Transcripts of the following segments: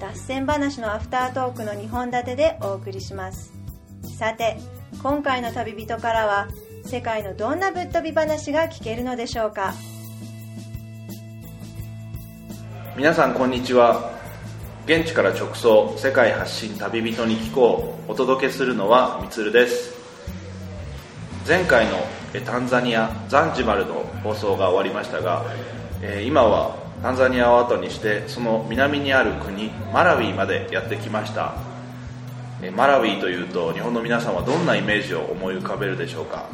脱線話のアフタートークの2本立てでお送りします。さて今回の旅人からは世界のどんなぶっ飛び話が聞けるのでしょうか？皆さんこんにちは。現地から直送世界発信旅人に聞こうお届けするのはみつるです。前回のタンザニアザンジバルの放送が終わりましたが今はタンザニアを後にしてその南にある国マラウィまでやってきました。マラウィというと日本の皆さんはどんなイメージを思い浮かべるでしょうか。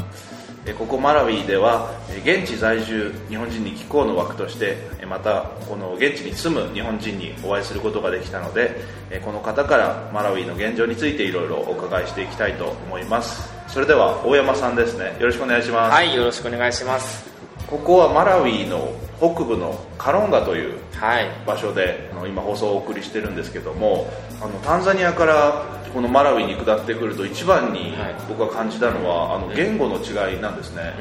ここマラウィでは現地在住日本人に寄港の枠としてまたこの現地に住む日本人にお会いすることができたのでこの方からマラウィの現状についていろいろお伺いしていきたいと思います。それでは大山さんですね。よろしくお願いします、はい、よろしくお願いします。ここはマラウィの北部のカロンガというはい。場所であの今放送をお送りしてるんですけどもあのタンザニアからこのマラウィに下ってくると一番にはい僕が感じたのはあの言語の違いなんですね。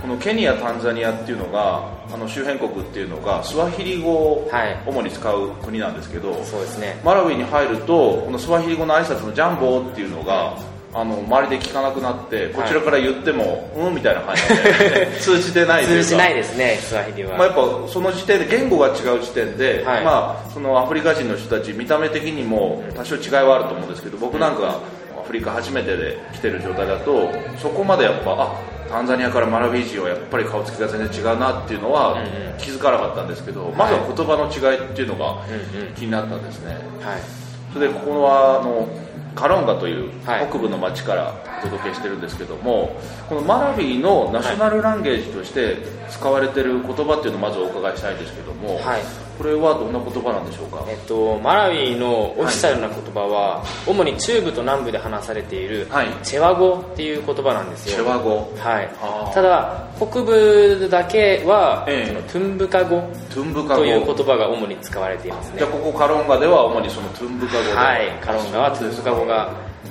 このケニア、タンザニアっていうのがあの周辺国っていうのがスワヒリ語をはい主に使う国なんですけど、そうですね。マラウィに入るとこのスワヒリ語の挨拶のジャンボーっていうのがあの周りで聞かなくなってこちらから言っても、うんみたいな感じで 通じてないというか通じないですね、スワヒリは。まあ、やっぱその時点で言語が違う時点で、はいまあ、そのアフリカ人の人たち見た目的にも多少違いはあると思うんですけど僕なんかアフリカ初めてで来てる状態だとそこまでやっぱあタンザニアからマラウィ人はやっぱり顔つきが全然違うなっていうのはうんうん気づかなかったんですけど、まずは言葉の違いっていうのがうんうん。気になったんですねはい。それでここはあのカロンガというはい。北部の町からお届けしてるんですけども、このマラビーのナショナルランゲージとして使われてる言葉っていうのをまずお伺いしたいんですけども、はいこれはどんな言葉なんでしょうか？えっと、マラウィのオフィシャルな言葉は、主に中部と南部で話されている、はいチェワ語っていう言葉なんですよ。チェワ語はい。ただ、北部だけは、ええトゥンブカ語トゥンブカ語という言葉が主に使われていますねじゃあ。ここカロンガでは主にそのトゥンブカ語ではい。カロンガはトゥンブカ語が、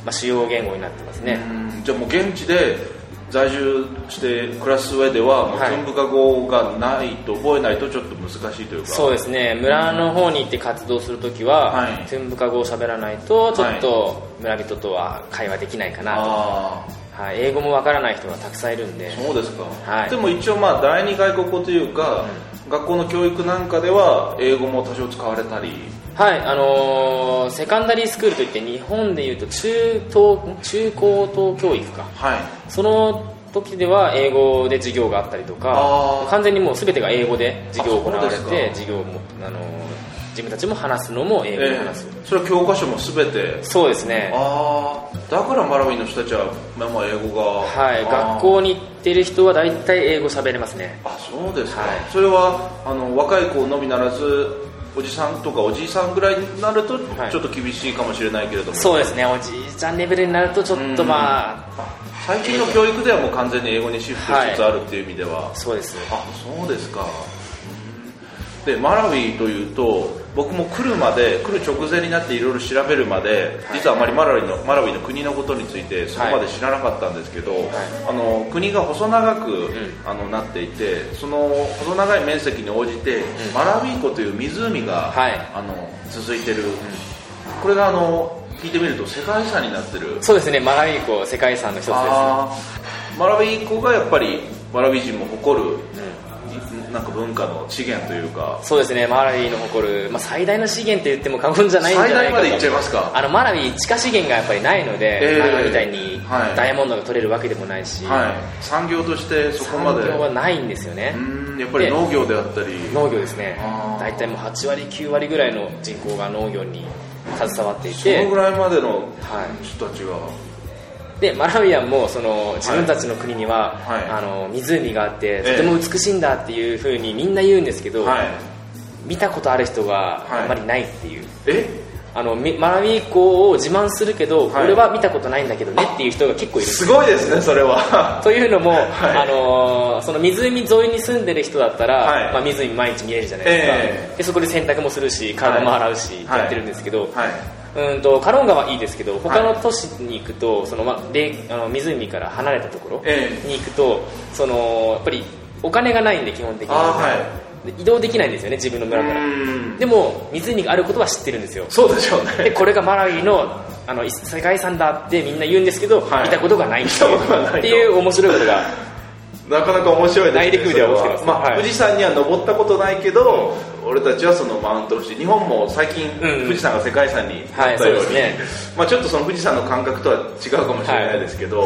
まあ、主要言語になってますね。うんじゃあもう現地で在住して暮らす上ではもうトはいゥンブカ語がないと覚えないとちょっと難しいというか。そうですね。村の方に行って活動するときは、はい。トゥンブカ語を喋らないとちょっと村人とは会話できないかなと、はい、英語もわからない人がたくさんいるんで。そうですか、はい。でも一応まあ第二外国語というか、学校の教育なんかでは英語も多少使われたりはいあのーセカンダリースクールといって日本でいうと中等中高等教育か。はい。その時では英語で授業があったりとか完全にもう全てが英語で授業が行われあそうですて授業も、あのー自分たちも話すのも英語で話す、えーそれは教科書も全て？そうですね。ああだからマラウィの人たちは、まあ、まあ英語が。はい、あー。学校に行ってる人は大体英語喋れますね。あそうですか、はい。それはあの若い子のみならずおじさんとかおじいさんぐらいになるとはい。ちょっと厳しいかもしれないけれども、そうですねおじいちゃんレベルになるとちょっとまあ最近の教育ではもう完全に英語にシフトしつつあるっていう意味では、そうです。あそうですかでマラウィというと僕も来るまで来る直前になっていろいろ調べるまで、実はあまりマラウィのマラウィの国のことについてそこまで知らなかったんですけど、あの国が細長く、あのなっていてその細長い面積に応じて、マラウィ湖という湖が、はい。あの続いてる、これがあの聞いてみると世界遺産になってる。そうですね。マラウイ湖世界遺産の一つですマラウィ湖がやっぱりマラウィ人も誇る、なんか文化の資源というか。そうですねマラウイの誇る、まあ、最大の資源って言っても過言じゃないんじゃ最ないかと大まで行っちゃいますか。あのマラウイ地下資源がやっぱりないので、えー長野みたいにはい。ダイヤモンドが取れるわけでもないし、はい。産業としてそこ産まで。業はないんですよね。うんやっぱり農業であったり。農業ですね。大体もう8割9割ぐらいの人口が農業に携わっていそてのぐらいまでのはい。人たちがでマラウイアンもその自分たちの国には、はい。あの湖があってええ。とても美しいんだっていうふうにみんな言うんですけど、はい。見たことある人がはい。あまりないっていう、え？あのみマラウィ港を自慢するけど、はい。俺は見たことないんだけどねっていう人が結構いる。すすごいですねそれは。というのも、はい。あのーその湖沿いに住んでる人だったら、はい。まあ、湖毎日見れるじゃないですか、ええ。でそこで洗濯もするし体も洗うし、はい。やってるんですけど、はいうんとカロンガはいいですけど他の都市に行くと、そのまあ、の湖から離れたところえに行くと、そのやっぱりお金がないんで基本的に、はで移動できないんですよね自分の村うから。ん。でも湖があることは知ってるんですよ。そうでしょうね。でこれがマラウイのあの世界遺産だってみんな言うんですけど、はい。見たことがないって見たことがないと。いうっていう面白いことがなかなか面白い内陸部では起きてますまあはい。富士山には登ったことないけど、俺たちはそのマウント富士日本も最近、うんうん。富士山が世界遺産になったように、はいね。まあ、ちょっとその富士山の感覚とは違うかもしれないですけど、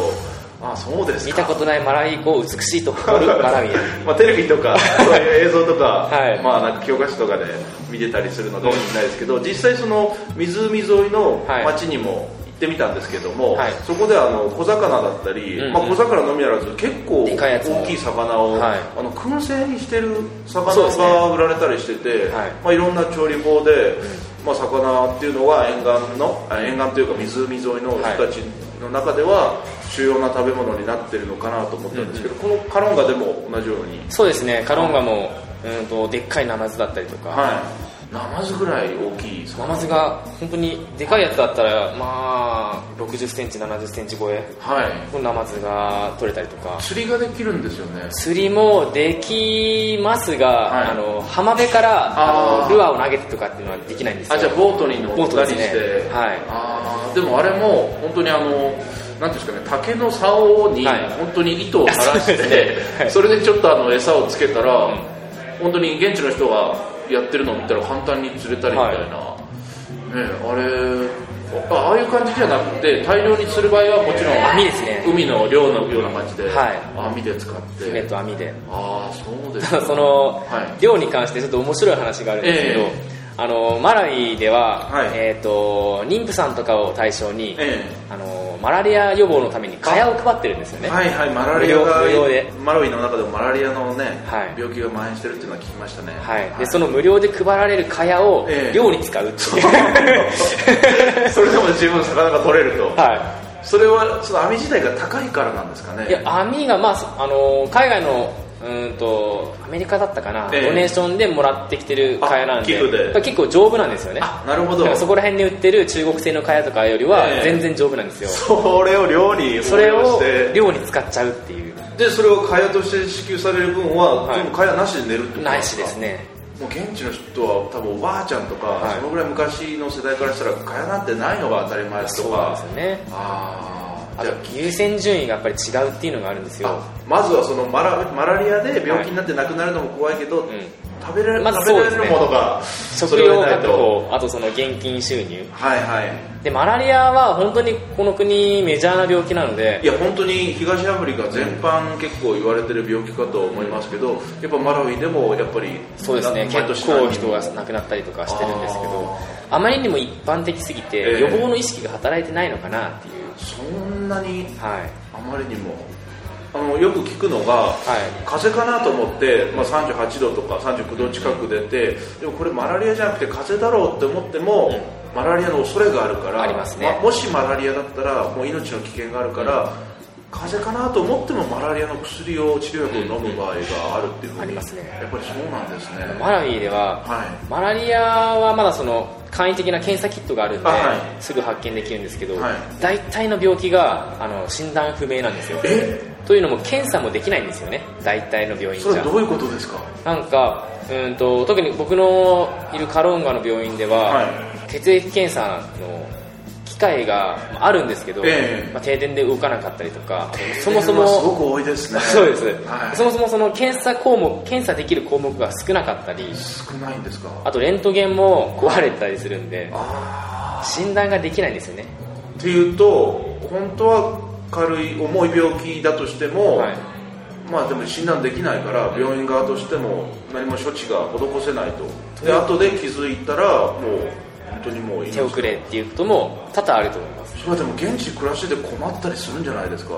ああそうですか。見たことないマラウイ湖を美しいと誇るマラウイアまあ、テレビとか そういう映像とか、はい。まあ、なんか教科書とかで見てたりするのかもしれないですけど実際その湖沿いのはい。町にも行ってみたんですけども、はい。そこであの小魚だったり、うんうん。まあ、小魚のみならず結構大きい魚を、はい。あの燻製にしてる魚が売られたりしててはい。まあ、いろんな調理法で、まあ、魚っていうのが沿岸のあ沿岸というか湖沿いの人たちの中では主要な食べ物になってるのかなと思ったんですけど、このカロンガでも同じように？そうですね。カロンガもうんとでっかいナマズだったりとか、はいナマズぐらい大きいナマズが本当にでかいやつだったらまあ6 0センチ7 0センチ超えはい。のナマズが取れたりとか。釣りができるんですよね。釣りもできますが、はい。あの浜辺からあのルアーを投げてとかっていうのはできないんですよ。あじゃあボートに乗ったりして、ね。はい。あー。でもあれも本当にあのなんていうんですかね竹の竿にはい。本当に糸を垂らして、はい。それでちょっとあの餌をつけたら、ん。本当に現地の人がやってるのを見たら簡単に釣れたりみたいな、ねあれあああいう感じじゃなくて大量に釣る場合はもちろん網ですね。海の漁のような感じで、はい。網で使って。船と網で。ああそうですたかだその、はい。漁に関してちょっと面白い話があるんですけど、えあのマラウイでは、はい。えー、と妊婦さんとかを対象に、えあのマラリア予防のために蚊帳を配ってるんですよね、はいはいマラリアが無料で。マラウイの中でもマラリアのね、はい。病気が蔓延してるっていうのは聞きましたね。はい、でその無料で配られる蚊帳をええ。漁に使うっていう、それでも十分魚が取れると、はそれはその網自体が高いからなんですかね。い、いや網が、まあそあの海外のうーんとアメリカだったかな、ええ。ドネーションでもらってきてる蚊帳なんで。で。結構丈夫なんですよね。あなるほど。そこら辺に売ってる中国製の蚊帳とかよりはええ。全然丈夫なんですよ、それを漁にそれを応用して漁に使っちゃうっていう。でそれを蚊帳として支給される分は、はい。全部蚊帳なしで寝るってことないしですね。もう現地の人は多分おばあちゃんとか、はい。そのぐらい昔の世代からしたら蚊帳なんてないのが当たり前とそうなんかですよね。あああと優先順位がやっぱり違うっていうのがあるんですよ。あまずはそのマラマラリアで病気になって亡くなるのも怖いけど、ん。食べられまず食べられるものが食料確保あとその現金収入。はいはい。でマラリアは本当にこの国メジャーな病気なのでいや本当に東アフリカ全般結構言われてる病気かと思いますけど、やっぱマラウイでもやっぱりそうですね。結構人が亡くなったりとかしてるんですけどあまりにも一般的すぎてええ。予防の意識が働いてないのかなっていうそんなにはい。あまりにも。あのよく聞くのが、風邪かなと思って、まあ、38度とか39度近く出てでもこれマラリアじゃなくて風邪だろうって思っても、マラリアの恐れがあるからありますね。もしマラリアだったらもう命の危険があるから、風邪かなと思ってもマラリアの薬を治療薬を飲む場合があるっていうふうに、ありますね。やっぱりそうなんですね。マラウイでははい。マラリアはまだその簡易的な検査キットがあるんで、あはい。すぐ発見できるんですけど、はい。大体の病気があの診断不明なんですよ。え？というのも検査もできないんですよね。大体の病院じゃ。それはどういうことですか？なんかうんと特に僕のいるカロンガの病院では、はい。血液検査の機械があるんですけど、ええ。まあ、停電で動かなかったりとかそもそもすごく多いですね。そうです、はい。そもそもその検査項目検査できる項目が少なかったり少ないんですか？あとレントゲンも壊れたりするんであ診断ができないんですよね。ーっていうと本当は軽い重い病気だとしても、はい。まあでも診断できないから病院側としても何も処置が施せないと。で後で気づいたらもう本当にもう命手遅れっていうことも多々あると思います。それはでも現地暮らしてて困ったりするんじゃないですか？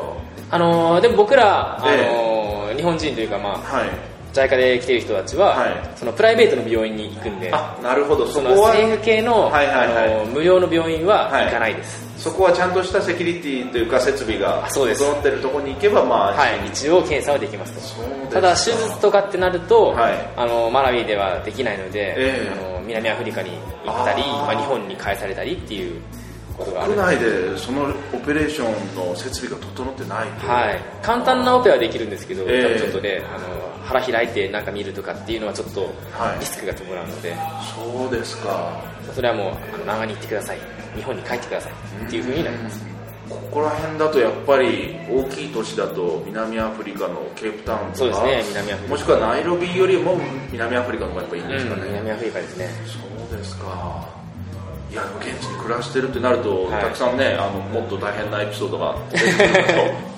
あのーでも僕ら、あえのー日本人というかまあはい JICA で来てる人たちは、はい。そのプライベートの病院に行くんであなるほど。そその政府系の,、はいはいはい。あの無料の病院は行かないです、そこはちゃんとしたセキュリティというか設備があそうです。整ってるところに行けばまあはい。一応検査はできますと。ただ手術とかってなると、はい。あのマラウィではできないので、ええ。あの南アフリカに行ったりまあ、日本に返されたりっていうことがある。国内でそのオペレーションの設備が整ってないと。はい、簡単なオペはできるんですけど、ええ。多分ちょっとねあの腹開いてなんか見るとかっていうのはちょっとはい。リスクが伴うので、そうですか。それはもうあの長に行ってください。日本に帰ってくださいっていうふうになります、ここら辺だとやっぱり大きい都市だと南アフリカのケープタウンとか。そうですね南アフリカ。もしくはナイロビよりも南アフリカの方がやっぱいいんですかね、うん、南アフリカですね。そうですか。いやでも現地に暮らしてるってなると、はい。たくさんねあのもっと大変なエピソードが出てくる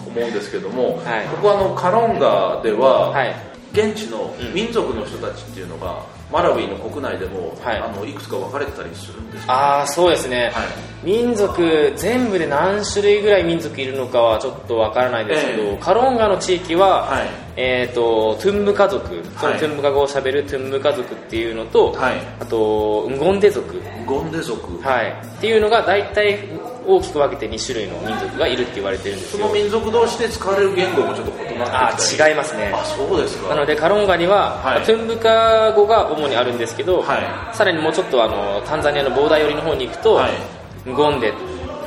と思うんですけども、はい。ここあのカロンガでは、はい現地の民族の人たちっていうのが、マラウイの国内でも、はい。い、あのいくつか分かれてたりするんですかああそうですね、はい。民族全部で何種類ぐらい民族いるのかはちょっとわからないんですけど、ええ。カロンガの地域は、はい。えー、とトゥンムカ族そのはい。トゥンムカ語をしゃべるトゥンムカ族っていうのと、はい。あとンゴンデ族。ゴンデ族、はい、っていうのが大体大きく分けて2種類の民族がいるって言われてるんですよ。その民族同士で使われる言語もちょっと異なあってきたり。違いますね。あそうですか。なのでカロンガには、はい。トゥンブカ語が主にあるんですけど、はさらにもうちょっとあのタンザニアのボーダー寄りの方に行くと、はい。ンゴンデっ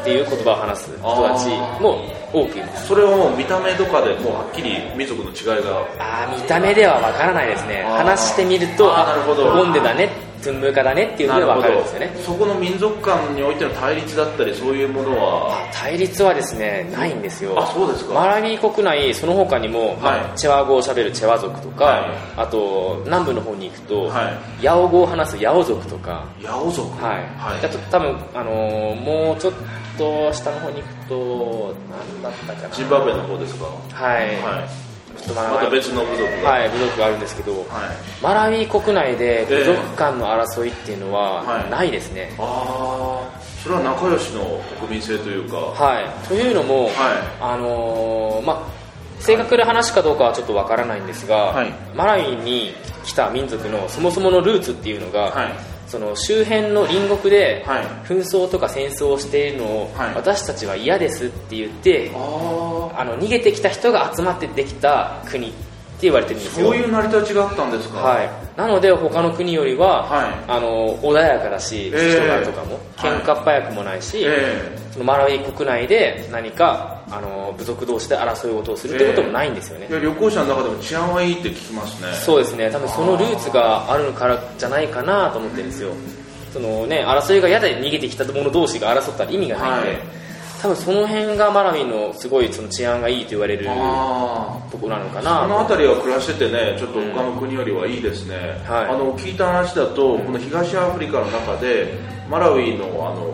ていう言葉を話す人たちも多くいます。それはもう見た目とかでもうはっきり民族の違いが。あー見た目では分からないですね。話してみるとあーなるほど。ンゴンデだねトゥンブカだねっていうので分かるんですよねそこの民族間においての対立だったりそういうものは？あ対立はですねないんですよ。あそうですか。マラウィ国内その他にも、まあはい。チェワ語をしゃべるチェワ族とか、はい。あと南部の方に行くと、はヤオ語を話すヤオ族とか。ヤオ族？はい、はい。あと多分、あのーもうちょっと下の方に行くと何だったかな。ジンバブエの方ですか？はい、はいまた別の部族が。はい部族があるんですけど、はい。マラウィ国内でええ。部族間の争いっていうのははい。ないですね、ああそれは仲良しの国民性というか。はい、というのも、はい。あのーまあ正確な話かどうかはちょっとわからないんですが、はい。マラウィに来た民族のそもそものルーツっていうのが、はいその周辺の隣国ではい。紛争とか戦争をしているのを、はい。私たちは嫌ですって言ってあの逃げてきた人が集まってできた国言われてるんですよ。そういう成り立ちがあったんですか？はい、なので他の国よりは、はい。あの穏やかだし、ええ。人柄とかもはい。喧嘩っ早くもないし、えそのマラウィ国内で何かあの部族同士で争い事をするってこともないんですよね、えいや旅行者の中でも治安はいいって聞きますね。そうですね。多分そのルーツがあるからじゃないかなと思ってるんですよ。そのね争いが嫌で逃げてきた者同士が争ったら意味がないんで、はい多分その辺がマラウィのすごいその治安がいいと言われるところなのかこなの辺りは暮らしててねちょっと他の国よりはいいですね、はい。あの聞いた話だと、この東アフリカの中でマラウイのあの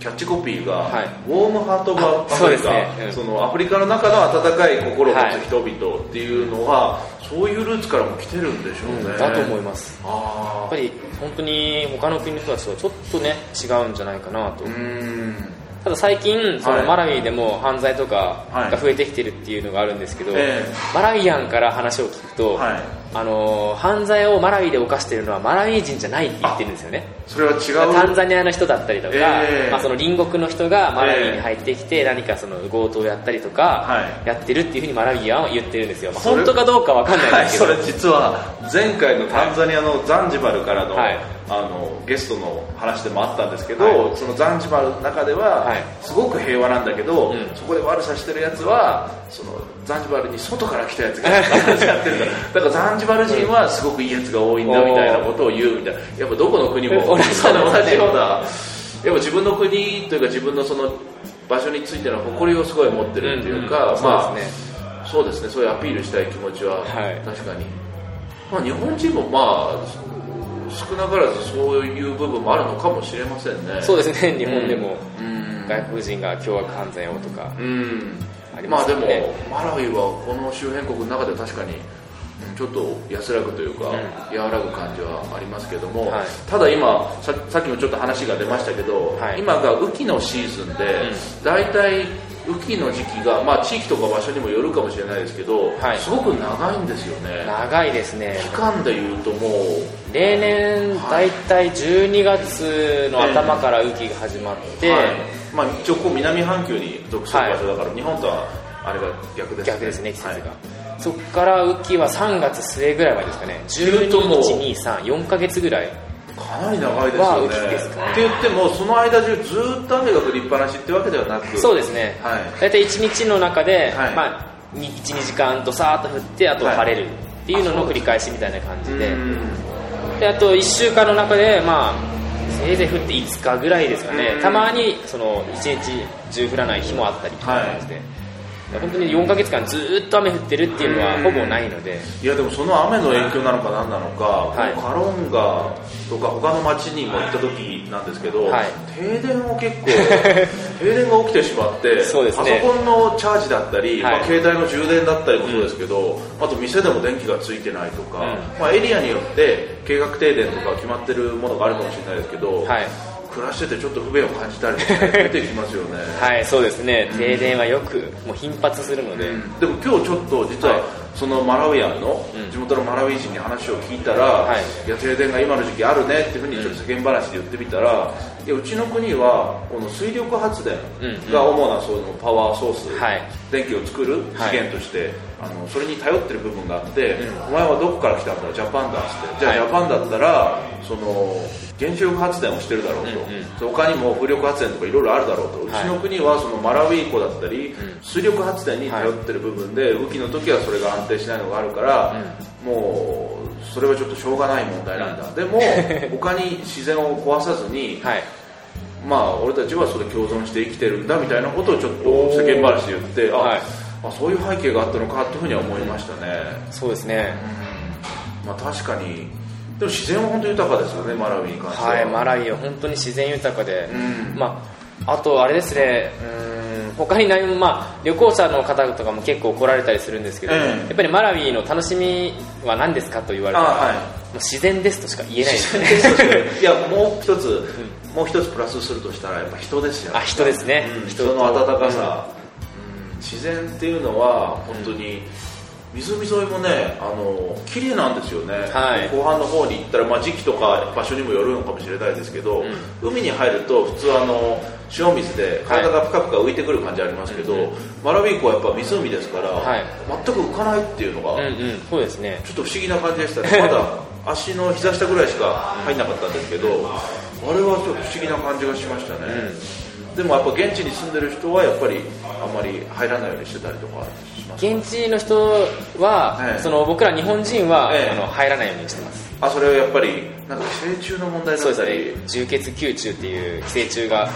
キャッチコピーが、はい。ウォームハートがアフリカね。うん。そのアフリカの中の温かい心を持はいつ人々っていうのは、そういうルーツからも来てるんでしょうね、だと思います。やあっぱり本当に他の国の人たちとはちょっとね違うんじゃないかなと。あうーんただ最近そはい。のマラウィでも犯罪とかはい。が増えてきてるっていうのがあるんですけど、えマラウィアンから話を聞くと、はい。あの犯罪をマラウィで犯してるのはマラウィ人じゃないって言ってるんですよね。それは違う。タンザニアの人だったりとか、ええ。まあ、その隣国の人がマラウィに入ってきて何かその強盗をやったりとかはい。やってるっていうふうにマラウィアンは言ってるんですよ、まあ、本当かどうかわかんないはい、ですけど、それ実は前回のタンザニアのザンジバルからの,、はいあのゲストの話でもあったんですけど、はそのザンジバルの中では、はい。すごく平和なんだけど、うん。そこで悪さしてるやつはそのザンジバルに外から来たやつが やってるだ。からザンジバル人はすごくいいやつが多いんだみたいなことを言うみたいな。やっぱどこの国も同じような。やっぱ自分の国というか自分のその場所についての誇りをすごい持ってるっていうか、うん。うん。まあそうですね。そうですね。そういうアピールしたい気持ちは。はい。確かに、まあ、日本人もまあ少なからずそういう部分もあるのかもしれませんね。そうですね。日本でも。うん。外国人が凶悪犯罪をとか。うん。ありまあでもマラウイはこの周辺国の中では確かにちょっと安らぐというか、うん。和らぐ感じはありますけども、はい。ただ今ささっきもちょっと話が出ましたけど、はい。今が雨季のシーズンで、う大体雨季の時期が、まあ、地域とか場所にもよるかもしれないですけど、はい。すごく長いんですよね。長いですね。期間でいうともう。例年はい。大体12月の頭から雨季が始まって、はい。まあ、一応こう南半球に属する場所だから、日本とはあれが逆ですね。逆ですね季節が、はい。そこから雨季は3月末ぐらいまでですかね。いうともう12124ヶ月ぐらいかなり長いですはよね。って言ってもその間中ずっと雨が降りっぱなしってわけではなく。そうですね、はい。大体1日の中で、はい。まあ、12時間とさーっと降ってあと晴れるっていうのの繰り返しみたいな感じで,、うんであと1週間の中でまあせいぜい降って5日ぐらいですかね、うん。たまにその1日中降らない日もあったりとか感じで、本当に4ヶ月間ずーっと雨降ってるっていうのはほぼないので、いやでもその雨の影響なのか何なのか、はい。カロンガとか他の町にも行った時なんですけど、はい。停電を結構 停電が起きてしまってそうですね。パソコンのチャージだったり、はい。まあ、携帯の充電だったりもそうですけど、あと店でも電気がついてないとか、うん。まあ、エリアによって計画停電とか決まってるものがあるかもしれないですけど、はい暮らしててちょっと不便を感じたり出てきますよね。はいそうですね。停電はよくもう頻発するので、でも今日ちょっと実は、はい。そのマラウイアンのうん。地元のマラウイ人に話を聞いたら、はい。い、や停電が今の時期あるねっていうふうにちょっと世間話で言ってみたら、いやうちの国はこの水力発電が主なそのパワーソース、はい。電気を作る資源として、あのそれに頼ってる部分があって、うん。お前はどこから来たんだ？ジャパンだっつって。じゃあ、はい。ジャパンだったらその原子力発電をしてるだろうと、うんうん。他にも風力発電とかいろいろあるだろうと、うちの国はそのマラウイ湖だったり、うん。水力発電に頼ってる部分で、雨季の時はそれが安定しないのがあるから、もうそれはちょっとしょうがない問題なんだ、でも他に自然を壊さずに、はい。まあ俺たちはそれ共存して生きてるんだみたいなことをちょっと世間話で言ってあ、はい。あそういう背景があったのかというふうには思いましたね、そうですね。まあ、確かにでも自然は本当豊かですよねマラウイに関しては。はいマラウイは本当に自然豊かで、うん。まあ、あとあれですねうん他に何も、まあ、旅行者の方とかも結構来られたりするんですけど、ええ。やっぱりマラウイの楽しみは何ですかと言われたら、あはい。もう自然ですとしか言えない。ですね いやもう一つ、もう一つプラスするとしたらやっぱ人ですよあ人ですね、うん。人。人の温かさ、うん。自然っていうのは本当に湖沿いもねあの綺麗なんですよね、はい。後半の方に行ったら、まあ、時期とか場所にもよるのかもしれないですけど、海に入ると普通あの塩水で体がぷかぷか浮いてくる感じありますけど、うんマラウィ湖はやっぱ湖ですから、はい。全く浮かないっていうのが、うんうん。そうですね。ちょっと不思議な感じでしたね。まだ足の膝下ぐらいしか入んなかったんですけどあれはちょっと不思議な感じがしましたね、でもやっぱ現地に住んでる人はやっぱりあんまり入らないようにしてたりとか現地の人は、ええその僕ら日本人は、ええ。あの入らないようにしてます。あそれはやっぱりなんか寄生虫の問題だそうですね。重血吸虫っていう寄生虫が。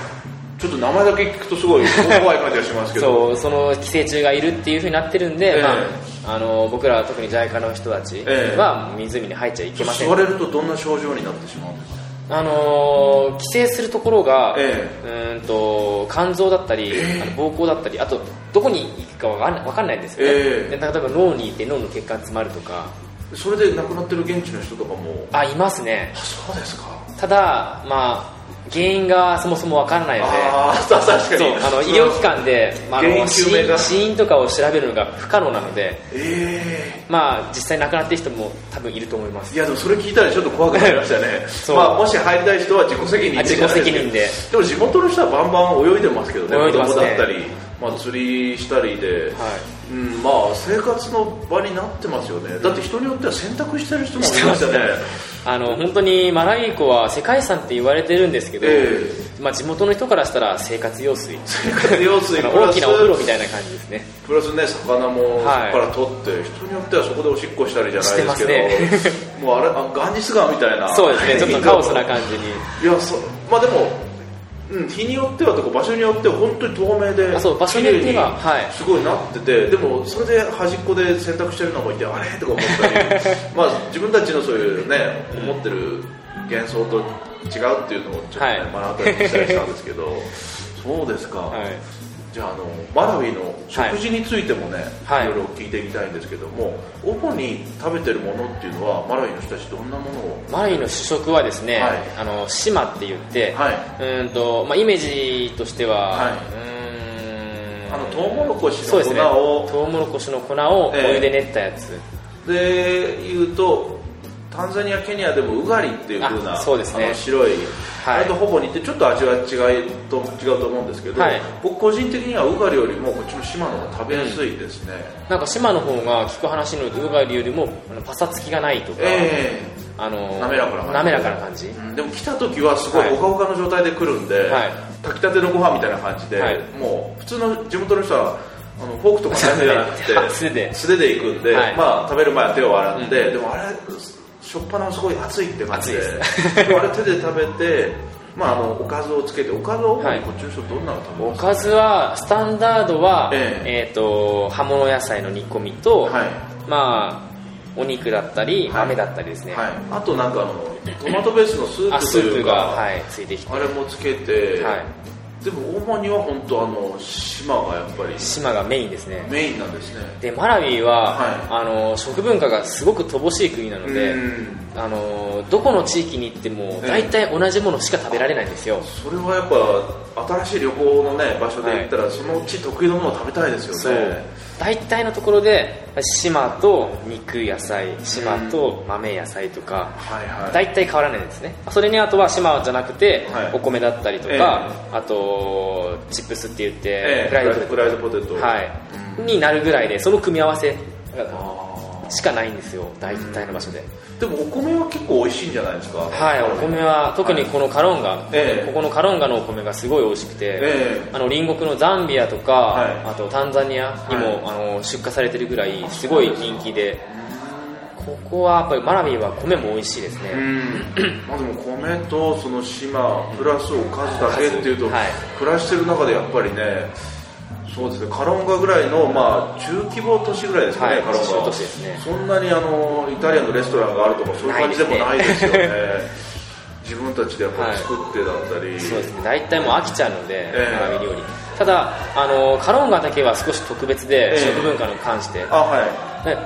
ちょっと名前だけ聞くとすごい怖い感じがしますけど。そうその寄生虫がいるっていうふうになってるんで、ええ。まあ、あの僕ら特に JICA の人たちええ。は湖に入っちゃいけません、吸われるとどんな症状になってしまうんですか？あのー寄生するところが、えうーんと肝臓だったり、ええ。あの膀胱だったりあとどこに行くかわかんないわかんないんですよね、ええ。で例えば脳にいて脳の血管詰まるとか。それで亡くなってる現地の人とかも。あいますね。あそうですかただまあ原因がそもそもわからないのでああ確かに。あの医療機関で、まあ、あ原因の死因死因とかを調べるのが不可能なのでえまあ実際亡くなってる人も多分いると思います。えいやでもそれ聞いたらちょっと怖くなりましたね。まあ、もし入りたい人は自己責任であ自己責任で。でも地元の人はバンバン泳いでますけどね泳いでますね。だったり、まあ、釣りしたりで、はいうん、まあ生活の場になってますよね。だって人によっては選択してる人もいましたね。あの本当にマラウイ湖は世界遺産って言われてるんですけど、えまあ、地元の人からしたら生活用水。生活用水大きなお風呂みたいな感じですね。プラスね魚もそこはいから取って、人によってはそこでおしっこしたりじゃないですけど、もうあれあガンジス川みたいな。そうですね。ちょっとカオスな感じに。いやそまあでも、うん、日によってはとか場所によっては本当に透明であそう場所によってはすごいなっててでもそれで端っこで洗濯してるのもいてあれ？とか思ったり。まあ自分たちのそういうね思ってる幻想と違うっていうのをちょっとね、はい。目の当たりにしたりしたんですけど。そうですか、はいじゃああのマラウイの食事についてもね、はい。い、ろいろ聞いていきたいんですけども主に食べてるものっていうのはマラウイの人たちどんなものを？マラウイの主食はですね、はい。あの島って言って、はい。うーんとまあ、イメージとしては、はい。うあのトウモロコシの粉を？トウモロコシの粉をおええ湯で練ったやつ、で言うとタンザニアケニアでもウガリっていう風なうですね。あの白い、はい。あれとほぼ似てちょっと味は違いと違うと思うんですけど、はい。僕個人的にはウガリよりもこっちの島の方が食べやすいですね、なんか島の方が聞く話によるとウガリよりもパサつきがないとか、えあの滑らかな感じ。滑らかな感じ。えうんでも来た時はすごいはい。ほかほかの状態で来るんで、はい。炊きたてのご飯みたいな感じで、はい。もう普通の地元の人はあのフォークとかナイフじゃなくて 素手で。素手で行くんで、はい。まあ食べる前は手を洗って、でもあれしょっぱなすごい熱いって感じででもあれ手で食べてまああのおかずをつけておかずは主はい。にこっちの人どんなの食べおますか、かずはスタンダードは、ええ。ー、と葉物野菜の煮込みと、はい。まあお肉だったり、はい。豆だったりですね、はい、あとなんかあのトマトベースのスーあプというかスープが、はい、ついてきて。あれもつけて、はいでも主には本当あの島がやっぱり。島がメインですね。メインなんですね。でマラウィは、はあの食文化がすごく乏しい国なので、うん。あのどこの地域に行っても大体同じものしか食べられないんですよ、それはやっぱ新しい旅行のね場所で行ったら、その地特有のものを食べたいですよね大体のところで島と肉野菜島と豆野菜とか、はいはい。大体変わらないですね。それにあとは島じゃなくて、はい。お米だったりとか、えあとチップスって言って、ええ。フライドポテト。フライドポテト。はい。になるぐらいでその組み合わせしかないんですよ。大体の場所で、でもお米は結構美味しいんじゃないですか？はいお米は特にこのカロンガ、ええ。ここのカロンガのお米がすごい美味しくて、ええ。あの隣国のザンビアとか、はい。あとタンザニアにも、はい。あの出荷されてるぐらいすごい人気でここはやっぱりマラビーは米も美味しいですね、うん。まあでも米とその島プラスおかずだけっていうと、はい。暮らしてる中でやっぱりねそうですね。カロンガぐらいのまあ中規模都市ぐらいですかね、はい。カロンガ中都市ですね。そんなにあのイタリアンのレストランがあるとかそういう感じでもないですよね。自分たちでやっぱり作ってだったり、そうですね。大体もう飽きちゃうので、ええ。マラビ料理。ただあのカロンガだけは少し特別で、ええ。食文化に関して。あはい。で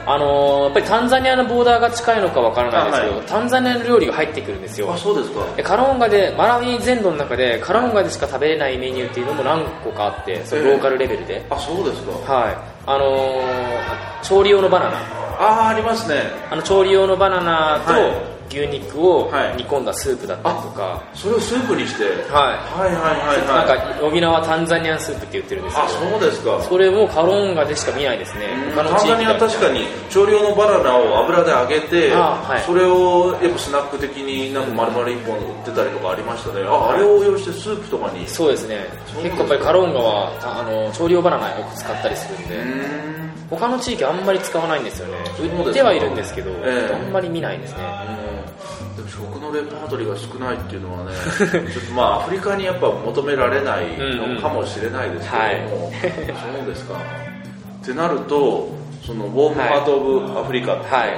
あのやっぱりタンザニアのボーダーが近いのかわからないですけど、あはい。タンザニアの料理が入ってくるんですよ。あそうですか。でカロンガでマラウィ全土の中でカロンガでしか食べれないメニューっていうのも何個かあってそのええ。ローカルレベルで、あそうですか。はい。あのー調理用のバナナ。ああありますね。あの調理用のバナナとはい牛肉をはい。煮込んだスープだったりとか、それをスープにして？はい。はいはいはいはい。なんか呼び名はタンザニアンスープって言ってるんですけあどそうですか。それもカロンガでしか見ないですね。タンザニアは確かに調理用のバナナを油で揚げて、あはい。それをやっぱスナック的になんか丸々1本売ってたりとかありましたね。ああれを応用してスープとかに。そうですね。結構やっぱりカロンガはたあの調理用バナナよく使ったりするんで、うん他の地域あんまり使わないんですよね。売ってはいるんですけど、ええ。あんまり見ないですね。でも食のレパートリーが少ないっていうのはね ちょっとまあアフリカにやっぱ求められないのかもしれないですけども、そうですか。ってなるとその「ウォームハート・オブ・アフリカ」ってはい。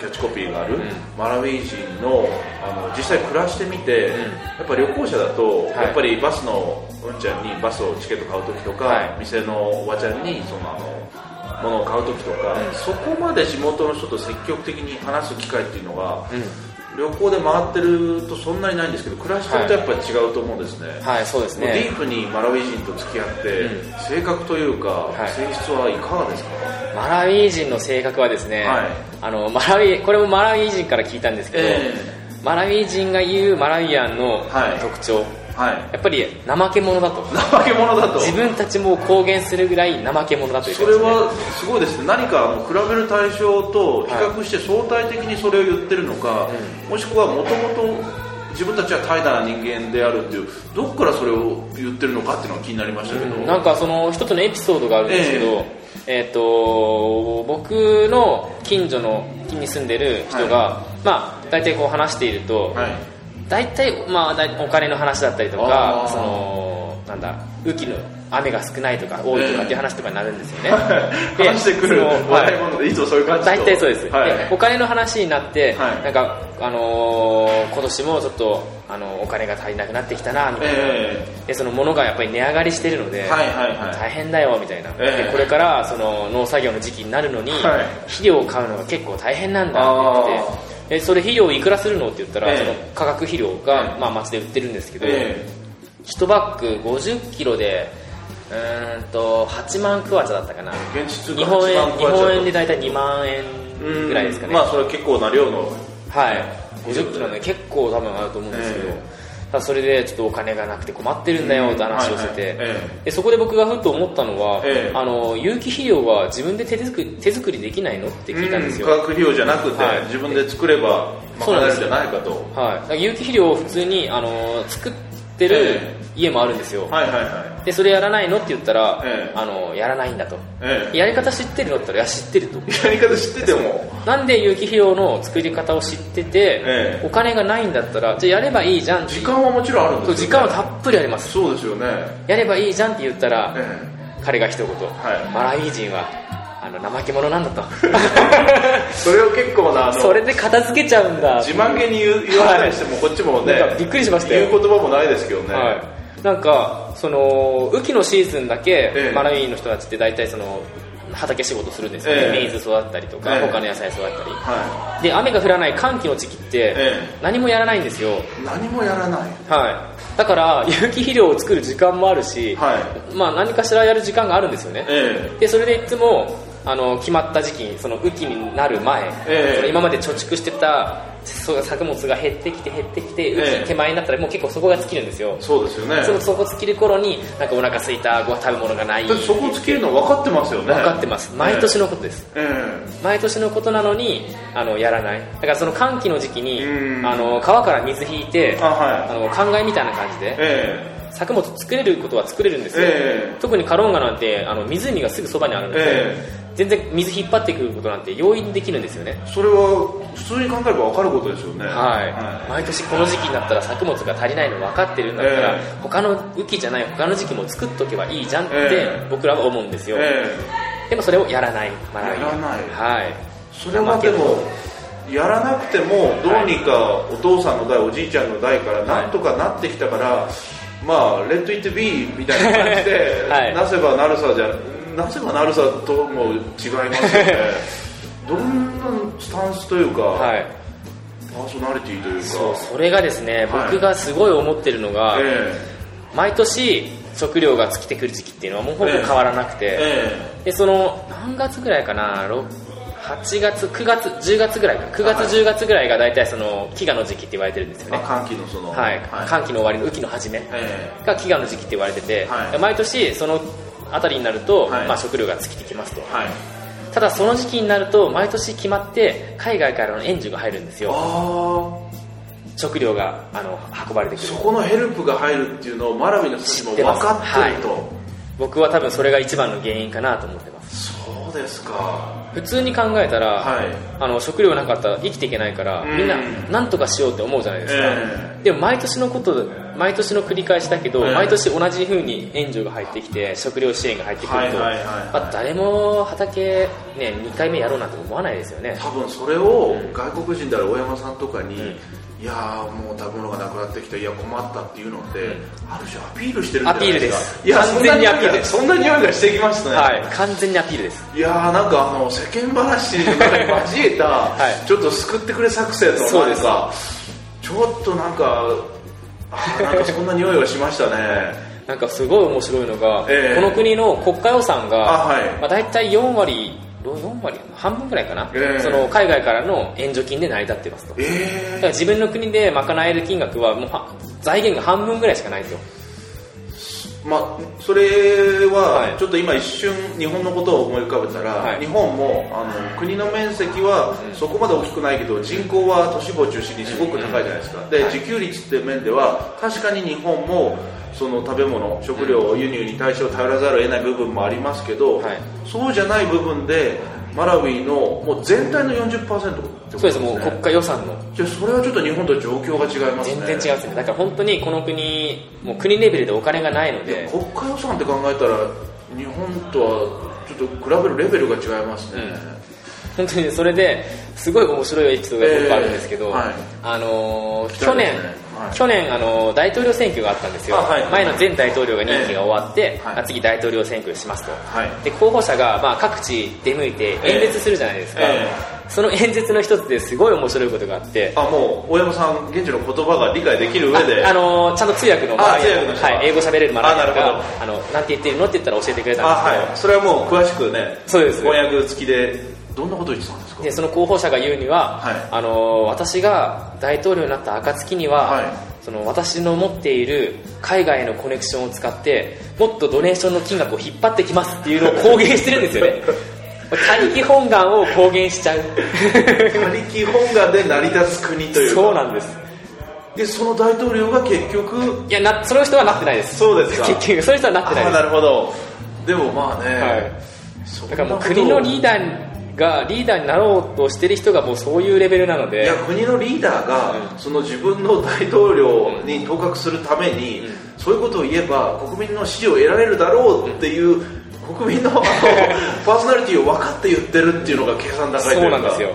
キャッチコピーがある、ん。マラウィ人のあの実際暮らしてみて、やっぱ旅行者だと、はい。やっぱりバスのうんちゃんにバスをチケット買う時とか、はい。店のおばちゃんにそのあの物を買う時とか、そこまで地元の人と積極的に話す機会っていうのが、旅行で回ってるとそんなにないんですけど暮らしてるとやっぱり違うと思うんですね、はい。そうですもうディねープにマラウィ人と付き合って、うん。性格というか、い。性質はいかがですか？マラウィ人の性格はですね、はい。あのマラウィこれもマラウィ人から聞いたんですけど、えマラウィ人が言うマラウイアンのはい。特徴、はい。やっぱり怠け者だと。怠け者だと。自分たちも公言するぐらい怠け者だというそれはすごいですね。何かあの比べる対象と比較して相対的にそれを言ってるのか、もしくはもともと自分たちは怠惰な人間であるっていうどこからそれを言ってるのかっていうのが気になりましたけど、なんかその一つのエピソードがあるんですけど、えっ、と僕の近所の近に住んでる人が、まあ大体こう話していると、はい大体まあお金の話だったりとかそのななんだ雨季の雨が少ないとか多いとかっていう話とかになるんですよね、で話してくる笑い。物でいつもそういう感じ大体そうです、はい。でお金の話になって、はい。なんか、あのー今年もちょっと、あのお金が足りなくなってきたなみたいな、えでその物がやっぱり値上がりしてるので、はいはいはい。大変だよみたいな、ええ。でこれからその農作業の時期になるのに、はい。肥料を買うのが結構大変なんだって言ってでそれ肥料いくらするのって言ったら、ええ。その化学肥料が、ええ。まあ、町で売ってるんですけど、え1バッグ50キロでうーんと8万クワチャだったかな。日本円8万日本円で大体2万円うんぐらいですかね、まあそれは結構な量の。はい。50キロね結構多分あると思うんですけど、それでちょっとお金がなくて困ってるんだよって話をしてて、でそこで僕がふと思ったのは、ええ。あの有機肥料は自分で手作り手作りできないのって聞いたんですよ、化学肥料じゃなくて、はい。自分で作れば賄えるんじゃないかと。はい、有機肥料を普通にあの作ってるえ家もあるんですよ、はいはいはい。でそれやらないのって言ったら、ええ。あのやらないんだと、ええ。やり方知ってるのって言ったらいや知ってると。やり方知ってても。なんで有機肥料の作り方を知ってて、ええ。お金がないんだったらじゃあやればいいじゃんって。時間はもちろんあるんですよ、ね、時間はたっぷりあります。そうですよね。やればいいじゃんって言ったら、え彼が一言、い。マラウィ人はあの怠け者なんだと。それを結構なそれで片付けちゃうんだ。自慢げに言う言われたりしてもこっちもね、びっくりしましたよ。言う言葉もないですけどね、はい、なんかその雨季のシーズンだけ、ええ。マラウィの人たちって大体その畑仕事するんですよね、ええ。メイズ育ったりとか、ええ。他の野菜育ったり。はで雨が降らない寒気の時期ってええ。何もやらないんですよ、い、何もやらない。はい、だから有機肥料を作る時間もあるし、はい。まあ、何かしらやる時間があるんですよね、え。でそれでいつもあの決まった時期にその雨季になる前、ええ。その今まで貯蓄してた作物が減ってきて減ってきて雨え。え季手前になったらもう結構そこが尽きるんですよ。え、そうですよね。そのそこ尽きる頃になんかお腹空いたご食べ物がない。そこ尽きるの分かってますよね。分かってます。毎年のことです、え毎年のことなのにあのやらない。だからその寒気の時期にうん。あの川から水引いてえあはい。あの灌漑みたいな感じでえ作物作れることは作れるんですよ、ええ。特にカロンガなんてあの湖がすぐそばにあるので、え全然水引っ張ってくることなんて容易にできるんですよね。えそれは普通に考えれば分かることですよね。はい、毎年この時期になったら作物が足りないの分かってるんだったら、ええ。他の雨季じゃない他の時期も作っとけばいいじゃんってええ。僕らは思うんですよ、えでもそれをやらないマラウイやらない。はい。えそれはでもやらなくてもどうにかお父さんの代おじいちゃんの代からなんとかなってきたから、まあレッド・イット・ビーみたいな感じで、はい。なせばなるさじゃなせばなるさとも違いますよねどんなスタンスというか、はい。パーソナリティというか。そうそれがですね、はい。僕がすごい思ってるのが、え毎年食料が尽きてくる時期っていうのはもうほぼ変わらなくて、ええ。でその何月ぐらいかなろ8月9月10月ぐらいか9月、はい。10月ぐらいが大体その飢餓の時期って言われてるんですよね。寒気のその。はい、寒気の終わりの雨季の初めえ。が飢餓の時期って言われてて、はい。毎年そのあたりになると、はい。まあ、食料が尽きてきますと。えはい。ただその時期になると毎年決まって海外からの援助が入るんですよ。あ食料があの運ばれてくる。あそこのヘルプが入るっていうのをマラビの人たちも分かってると、僕は多分それが一番の原因かなと思ってますそうですか。普通に考えたら、はい。あの食料なかったら生きていけないから、うん。みんな何とかしようって思うじゃないですか、えでも毎年のこと毎年の繰り返しだけど、ええ毎年同じ風に援助が入ってきて食料支援が入ってくると、あ、誰も畑、ね、2回目やろうなんて思わないですよね。多分それを外国人である大山さんとかに、うんいやーもう食べ物がなくなってきたいや困ったっていうのって、ん。ある種アピールしてるんじゃないですか。アピールです。いや完全にアピール。そんな匂いがそんな匂いがしてきましたね、はい。完全にアピールです。いやーなんかあの世間話に交えた、はい。ちょっと救ってくれ作戦のそうです。なんかちょっとなんかあーなんかそんな匂いがしましたね。なんかすごい面白いのが、ええ。この国の国家予算が、あはい。まあ、大体4割4割半分ぐらいかな、ええ。その海外からの援助金で成り立ってますと。だえ。から自分の国で賄える金額はもうは財源が半分ぐらいしかないんですよー、まあそれははい。ちょっと今一瞬日本のことを思い浮かべたら、はい。日本もあの国の面積はそこまで大きくないけど人口は都市部を中心にすごく高いじゃないですか。ではい。自給率っていう面では確かに日本もその食べ物食料輸入に対しては頼らざるを得ない部分もありますけど、はい。そうじゃない部分でマラウイのもう全体の40%ってことそうですもう国家予算の。じゃあそれはちょっと日本と状況が違いますね。全然違うんですね。だから本当にこの国もう国レベルでお金がないので。国家予算って考えたら日本とはちょっと比べるレベルが違いますね、本当にそれですごい面白いエピソードが僕あるんですけど、えーはい。あの去年、ねはい。去年あのー大統領選挙があったんですよ、あはい。前の前大統領が任期が終わって、はい。あ次大統領選挙しますと、はい。で候補者が、まあ、各地出向いて演説するじゃないですか、えその演説の一つですごい面白いことがあって。あもう大山さん現地の言葉が理解できる上で。ああのーちゃんと通訳のあ通訳のはい、英語喋れるマラあなるほど。があのなんて言ってるのって言ったら教えてくれたんあですけど、はい。それはもう詳しくねそうです。翻訳付きでどんなこと言ってたんでその候補者が言うには、はい。あの私が大統領になった暁には、はい。その私の持っている海外のコネクションを使ってもっとドネーションの金額を引っ張ってきますっていうのを公言してるんですよね。他力本願を公言しちゃう。他力本願で成り立つ国というか。そうなんです。でその大統領が結局いやなその人はなってないです。そうですか。結局その人はなってないです。あなるほど。でもまあね、はい。だからもう国のリーダーがリーダーになろうとしてる人がもうそういうレベルなので。いや国のリーダーが、その自分の大統領に当確するために、うん。そういうことを言えば国民の支持を得られるだろうっていう、国民のあの パーソナリティを分かって言ってるっていうのが計算高いというか。そうなんですよ。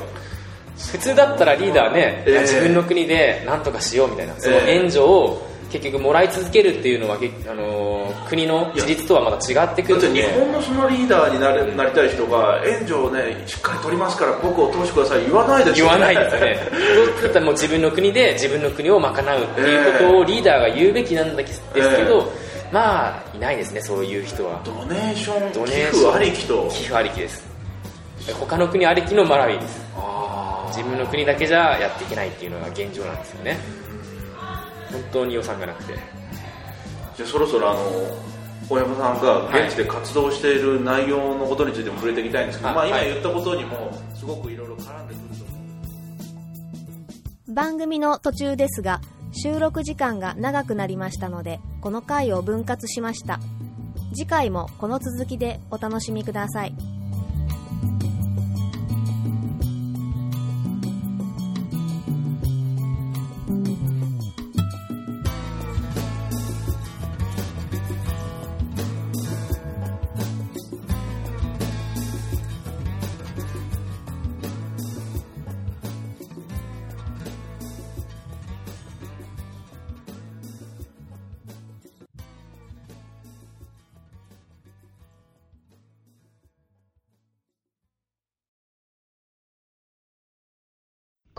普通だったらリーダーね、ええ。自分の国で何とかしようみたいなその援助を結局もらい続けるっていうのは、けあのー国の自立とはまた違ってくるので。本のそのリーダーになれなりたい人が援助をねしっかり取りますから僕を通してください。言わないですよね言わないですね。そうだったらもう自分の国で自分の国を賄うっていうことをリーダーが言うべきなんですけど、まあいないですねそういう人は。ドネーションドネ寄ーション。付ありきと。寄付ありきです。他の国ありきのマラウイです。あ自分の国だけじゃやっていけないっていうのが現状なんですよね本当に予算がなくて。じゃあそろそろあの大山さんが現地で活動している内容のことについても触れていきたいんですけど、まあ、今はい。はい言ったことにもすごくいろいろ絡んでくると。思う番組の途中ですが収録時間が長くなりましたのでこの回を分割しました。次回もこの続きでお楽しみください